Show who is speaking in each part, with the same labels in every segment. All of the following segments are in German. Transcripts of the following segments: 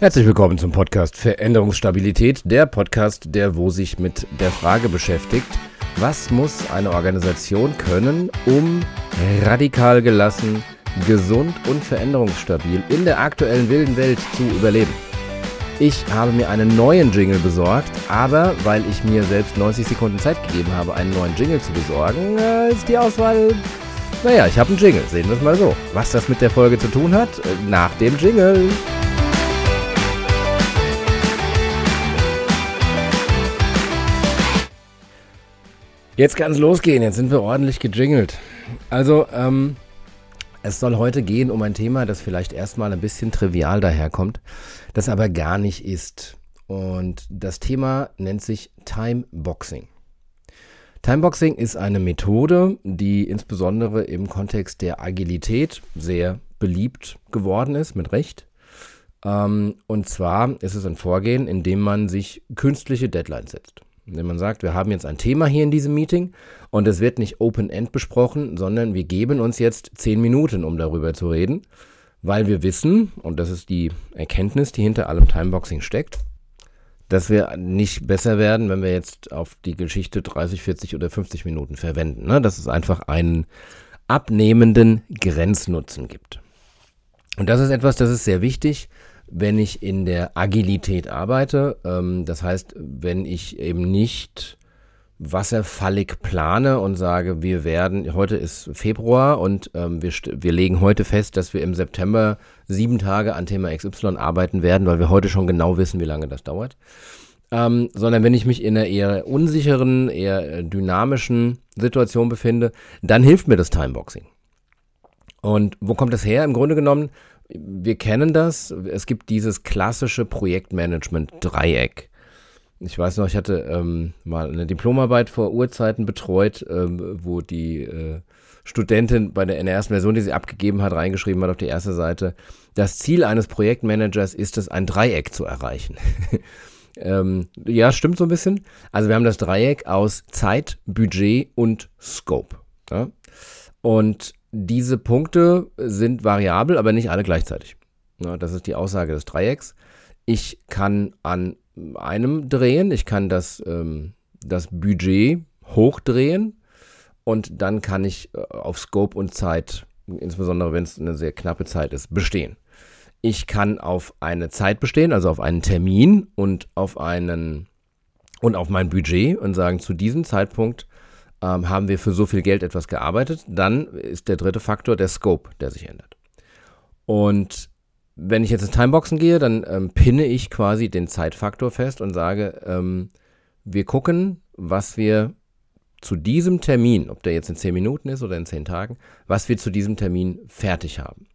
Speaker 1: Herzlich willkommen zum Podcast Veränderungsstabilität, der Podcast, der wo sich mit der Frage beschäftigt, was muss eine Organisation können, um radikal gelassen, gesund und veränderungsstabil in der aktuellen wilden Welt zu überleben. Ich habe mir einen neuen Jingle besorgt, aber weil ich mir selbst 90 Sekunden Zeit gegeben habe, einen neuen Jingle zu besorgen, äh, ist die Auswahl naja, ich habe einen Jingle, sehen wir es mal so. Was das mit der Folge zu tun hat, äh, nach dem Jingle. Jetzt kann es losgehen, jetzt sind wir ordentlich gejingelt. Also, ähm, es soll heute gehen um ein Thema, das vielleicht erstmal ein bisschen trivial daherkommt, das aber gar nicht ist. Und das Thema nennt sich Timeboxing. Timeboxing ist eine Methode, die insbesondere im Kontext der Agilität sehr beliebt geworden ist, mit Recht. Ähm, und zwar ist es ein Vorgehen, in dem man sich künstliche Deadlines setzt. Wenn man sagt, wir haben jetzt ein Thema hier in diesem Meeting und es wird nicht Open-End besprochen, sondern wir geben uns jetzt zehn Minuten, um darüber zu reden, weil wir wissen, und das ist die Erkenntnis, die hinter allem Timeboxing steckt, dass wir nicht besser werden, wenn wir jetzt auf die Geschichte 30, 40 oder 50 Minuten verwenden. Ne? Dass es einfach einen abnehmenden Grenznutzen gibt. Und das ist etwas, das ist sehr wichtig, wenn ich in der Agilität arbeite. Ähm, das heißt, wenn ich eben nicht wasserfallig plane und sage, wir werden, heute ist Februar und ähm, wir, wir legen heute fest, dass wir im September sieben Tage an Thema XY arbeiten werden, weil wir heute schon genau wissen, wie lange das dauert. Ähm, sondern wenn ich mich in einer eher unsicheren, eher dynamischen Situation befinde, dann hilft mir das Timeboxing. Und wo kommt das her? Im Grunde genommen wir kennen das. Es gibt dieses klassische Projektmanagement-Dreieck. Ich weiß noch, ich hatte ähm, mal eine Diplomarbeit vor Urzeiten betreut, ähm, wo die äh, Studentin bei der, in der ersten Version, die sie abgegeben hat, reingeschrieben hat auf die erste Seite, das Ziel eines Projektmanagers ist es, ein Dreieck zu erreichen. ähm, ja, stimmt so ein bisschen. Also wir haben das Dreieck aus Zeit, Budget und Scope. Ja? Und diese Punkte sind variabel, aber nicht alle gleichzeitig. Ja, das ist die Aussage des Dreiecks. Ich kann an einem drehen, ich kann das, ähm, das Budget hochdrehen und dann kann ich äh, auf Scope und Zeit, insbesondere wenn es eine sehr knappe Zeit ist, bestehen. Ich kann auf eine Zeit bestehen, also auf einen Termin und auf einen und auf mein Budget und sagen, zu diesem Zeitpunkt ähm, haben wir für so viel Geld etwas gearbeitet, dann ist der dritte Faktor der Scope, der sich ändert. Und wenn ich jetzt ins Timeboxen gehe, dann ähm, pinne ich quasi den Zeitfaktor fest und sage, ähm, wir gucken, was wir zu diesem Termin, ob der jetzt in 10 Minuten ist oder in 10 Tagen, was wir zu diesem Termin fertig haben.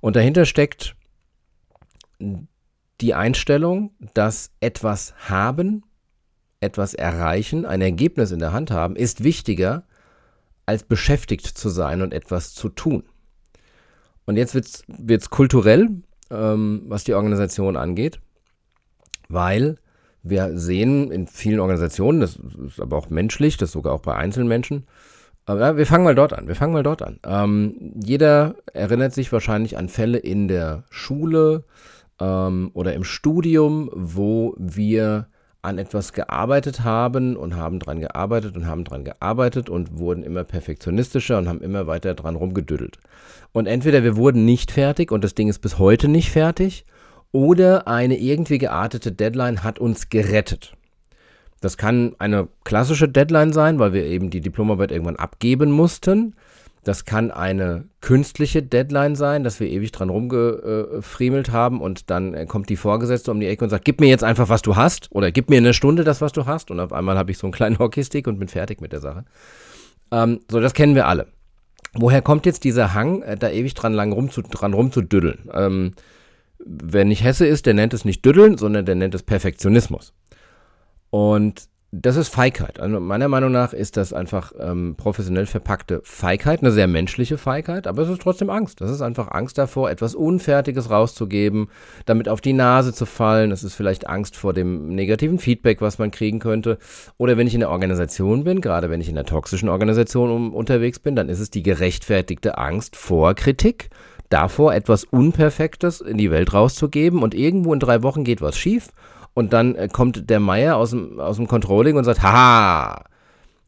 Speaker 1: Und dahinter steckt die Einstellung, dass etwas haben etwas erreichen, ein Ergebnis in der Hand haben, ist wichtiger, als beschäftigt zu sein und etwas zu tun. Und jetzt wird es kulturell, ähm, was die Organisation angeht, weil wir sehen in vielen Organisationen, das ist aber auch menschlich, das sogar auch bei Einzelmenschen, aber wir fangen mal dort an. Wir fangen mal dort an. Ähm, jeder erinnert sich wahrscheinlich an Fälle in der Schule ähm, oder im Studium, wo wir an etwas gearbeitet haben und haben dran gearbeitet und haben dran gearbeitet und wurden immer perfektionistischer und haben immer weiter dran rumgedüdelt. Und entweder wir wurden nicht fertig und das Ding ist bis heute nicht fertig, oder eine irgendwie geartete Deadline hat uns gerettet. Das kann eine klassische Deadline sein, weil wir eben die Diplomarbeit irgendwann abgeben mussten. Das kann eine künstliche Deadline sein, dass wir ewig dran rumgefriemelt haben und dann äh, kommt die Vorgesetzte um die Ecke und sagt, gib mir jetzt einfach, was du hast oder gib mir eine Stunde das, was du hast und auf einmal habe ich so einen kleinen Hockeystick und bin fertig mit der Sache. Ähm, so, das kennen wir alle. Woher kommt jetzt dieser Hang, äh, da ewig dran lang rum rumzudüddeln? Ähm, wer nicht Hesse ist, der nennt es nicht Düddeln, sondern der nennt es Perfektionismus. Und das ist Feigheit. Also meiner Meinung nach ist das einfach ähm, professionell verpackte Feigheit, eine sehr menschliche Feigheit, aber es ist trotzdem Angst. Das ist einfach Angst davor, etwas Unfertiges rauszugeben, damit auf die Nase zu fallen. Es ist vielleicht Angst vor dem negativen Feedback, was man kriegen könnte. Oder wenn ich in der Organisation bin, gerade wenn ich in einer toxischen Organisation um, unterwegs bin, dann ist es die gerechtfertigte Angst vor Kritik davor, etwas Unperfektes in die Welt rauszugeben und irgendwo in drei Wochen geht was schief und dann äh, kommt der Meier aus dem, aus dem Controlling und sagt, haha,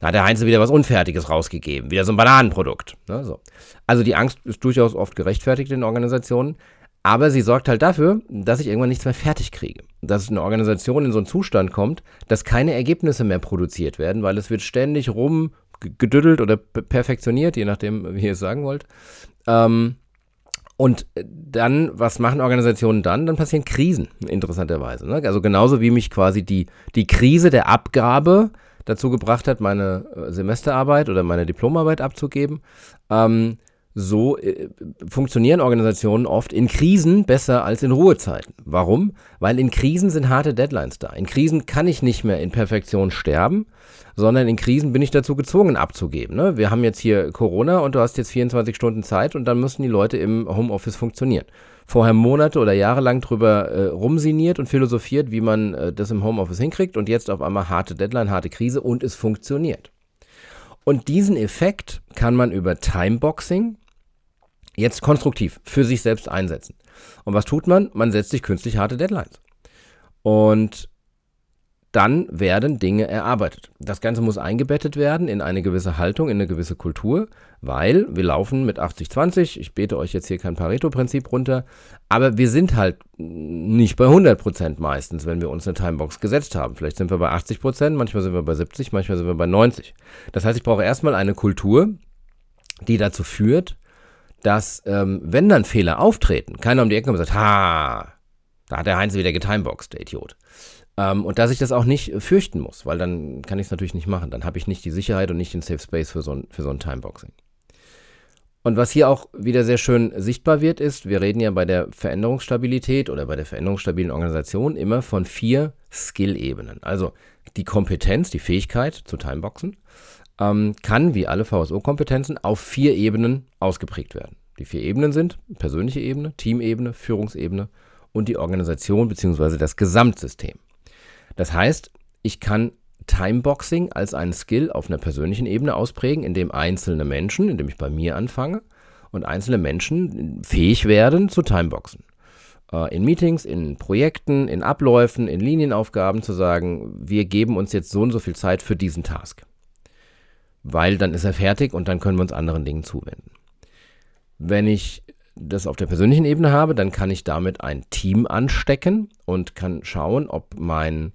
Speaker 1: da hat der Heinz wieder was Unfertiges rausgegeben, wieder so ein Bananenprodukt. Ne, so. Also die Angst ist durchaus oft gerechtfertigt in Organisationen, aber sie sorgt halt dafür, dass ich irgendwann nichts mehr fertig kriege. Dass eine Organisation in so einen Zustand kommt, dass keine Ergebnisse mehr produziert werden, weil es wird ständig rum gedüttelt oder perfektioniert, je nachdem, wie ihr es sagen wollt. Ähm, und dann, was machen Organisationen dann? Dann passieren Krisen, interessanterweise. Ne? Also genauso wie mich quasi die, die Krise der Abgabe dazu gebracht hat, meine äh, Semesterarbeit oder meine Diplomarbeit abzugeben, ähm, so äh, funktionieren Organisationen oft in Krisen besser als in Ruhezeiten. Warum? Weil in Krisen sind harte Deadlines da. In Krisen kann ich nicht mehr in Perfektion sterben, sondern in Krisen bin ich dazu gezwungen abzugeben. Ne? Wir haben jetzt hier Corona und du hast jetzt 24 Stunden Zeit und dann müssen die Leute im Homeoffice funktionieren. Vorher Monate oder Jahre lang drüber äh, rumsiniert und philosophiert, wie man äh, das im Homeoffice hinkriegt und jetzt auf einmal harte Deadline, harte Krise und es funktioniert. Und diesen Effekt kann man über Timeboxing jetzt konstruktiv für sich selbst einsetzen. Und was tut man? Man setzt sich künstlich harte Deadlines. Und dann werden Dinge erarbeitet. Das Ganze muss eingebettet werden in eine gewisse Haltung, in eine gewisse Kultur, weil wir laufen mit 80-20. Ich bete euch jetzt hier kein Pareto-Prinzip runter, aber wir sind halt nicht bei 100 Prozent meistens, wenn wir uns eine Timebox gesetzt haben. Vielleicht sind wir bei 80 Prozent, manchmal sind wir bei 70, manchmal sind wir bei 90. Das heißt, ich brauche erstmal eine Kultur, die dazu führt, dass, ähm, wenn dann Fehler auftreten, keiner um die Ecke kommt und sagt, ha, da hat der Heinz wieder getimeboxt, der Idiot. Ähm, und dass ich das auch nicht fürchten muss, weil dann kann ich es natürlich nicht machen. Dann habe ich nicht die Sicherheit und nicht den Safe Space für so für so ein Timeboxing. Und was hier auch wieder sehr schön sichtbar wird, ist, wir reden ja bei der Veränderungsstabilität oder bei der veränderungsstabilen Organisation immer von vier Skill-Ebenen. Also die Kompetenz, die Fähigkeit zu Timeboxen, ähm, kann wie alle VSO-Kompetenzen auf vier Ebenen ausgeprägt werden. Die vier Ebenen sind persönliche Ebene, Teamebene, Führungsebene und die Organisation bzw. das Gesamtsystem. Das heißt, ich kann Timeboxing als einen Skill auf einer persönlichen Ebene ausprägen, indem einzelne Menschen, indem ich bei mir anfange und einzelne Menschen fähig werden zu Timeboxen. Äh, in Meetings, in Projekten, in Abläufen, in Linienaufgaben zu sagen, wir geben uns jetzt so und so viel Zeit für diesen Task weil dann ist er fertig und dann können wir uns anderen Dingen zuwenden. Wenn ich das auf der persönlichen Ebene habe, dann kann ich damit ein Team anstecken und kann schauen, ob mein,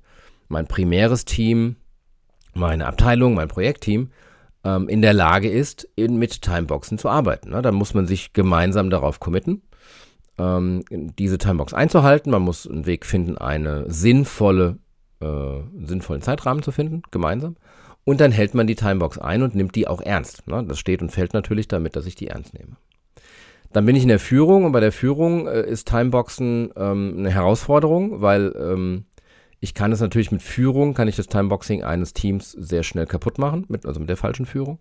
Speaker 1: mein primäres Team, meine Abteilung, mein Projektteam ähm, in der Lage ist, in, mit Timeboxen zu arbeiten. Ne? Da muss man sich gemeinsam darauf committen, ähm, diese Timebox einzuhalten. Man muss einen Weg finden, eine sinnvolle, äh, sinnvollen Zeitrahmen zu finden, gemeinsam. Und dann hält man die Timebox ein und nimmt die auch ernst. Ne? Das steht und fällt natürlich damit, dass ich die ernst nehme. Dann bin ich in der Führung und bei der Führung äh, ist Timeboxen ähm, eine Herausforderung, weil ähm, ich kann es natürlich mit Führung, kann ich das Timeboxing eines Teams sehr schnell kaputt machen, mit, also mit der falschen Führung.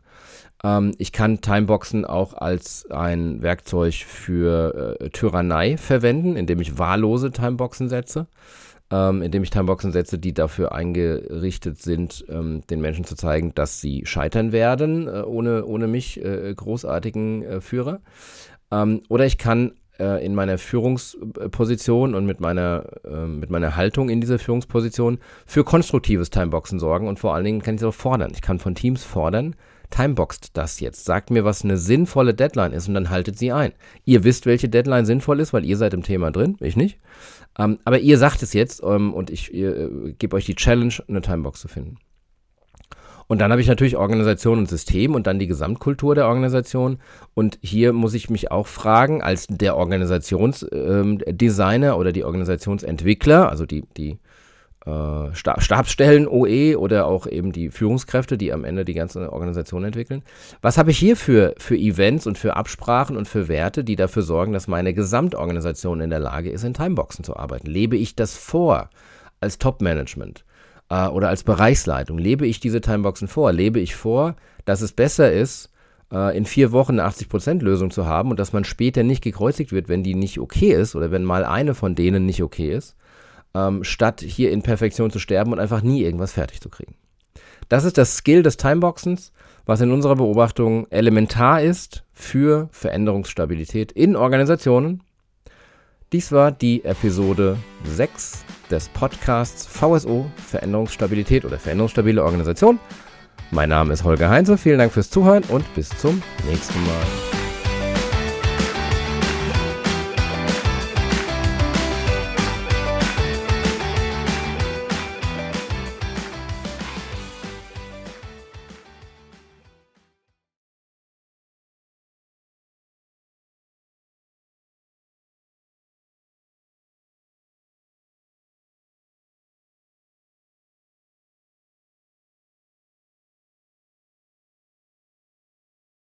Speaker 1: Ähm, ich kann Timeboxen auch als ein Werkzeug für äh, Tyrannei verwenden, indem ich wahllose Timeboxen setze ähm, indem ich Timeboxen setze, die dafür eingerichtet sind, ähm, den Menschen zu zeigen, dass sie scheitern werden, äh, ohne, ohne mich, äh, großartigen äh, Führer. Ähm, oder ich kann äh, in meiner Führungsposition und mit meiner, ähm, mit meiner Haltung in dieser Führungsposition für konstruktives Timeboxen sorgen und vor allen Dingen kann ich es auch fordern. Ich kann von Teams fordern, timeboxt das jetzt. Sagt mir, was eine sinnvolle Deadline ist und dann haltet sie ein. Ihr wisst, welche Deadline sinnvoll ist, weil ihr seid im Thema drin, ich nicht. Ähm, aber ihr sagt es jetzt ähm, und ich äh, gebe euch die Challenge, eine Timebox zu finden. Und dann habe ich natürlich Organisation und System und dann die Gesamtkultur der Organisation. Und hier muss ich mich auch fragen, als der Organisationsdesigner ähm, oder die Organisationsentwickler, also die, die äh, Stabsstellen OE oder auch eben die Führungskräfte, die am Ende die ganze Organisation entwickeln. Was habe ich hier für, für Events und für Absprachen und für Werte, die dafür sorgen, dass meine Gesamtorganisation in der Lage ist, in Timeboxen zu arbeiten? Lebe ich das vor als Top-Management äh, oder als Bereichsleitung? Lebe ich diese Timeboxen vor? Lebe ich vor, dass es besser ist, äh, in vier Wochen eine 80%-Lösung zu haben und dass man später nicht gekreuzigt wird, wenn die nicht okay ist oder wenn mal eine von denen nicht okay ist? Ähm, statt hier in Perfektion zu sterben und einfach nie irgendwas fertig zu kriegen. Das ist das Skill des Timeboxens, was in unserer Beobachtung elementar ist für Veränderungsstabilität in Organisationen. Dies war die Episode 6 des Podcasts VSO Veränderungsstabilität oder Veränderungsstabile Organisation. Mein Name ist Holger Heinze, vielen Dank fürs Zuhören und bis zum nächsten Mal.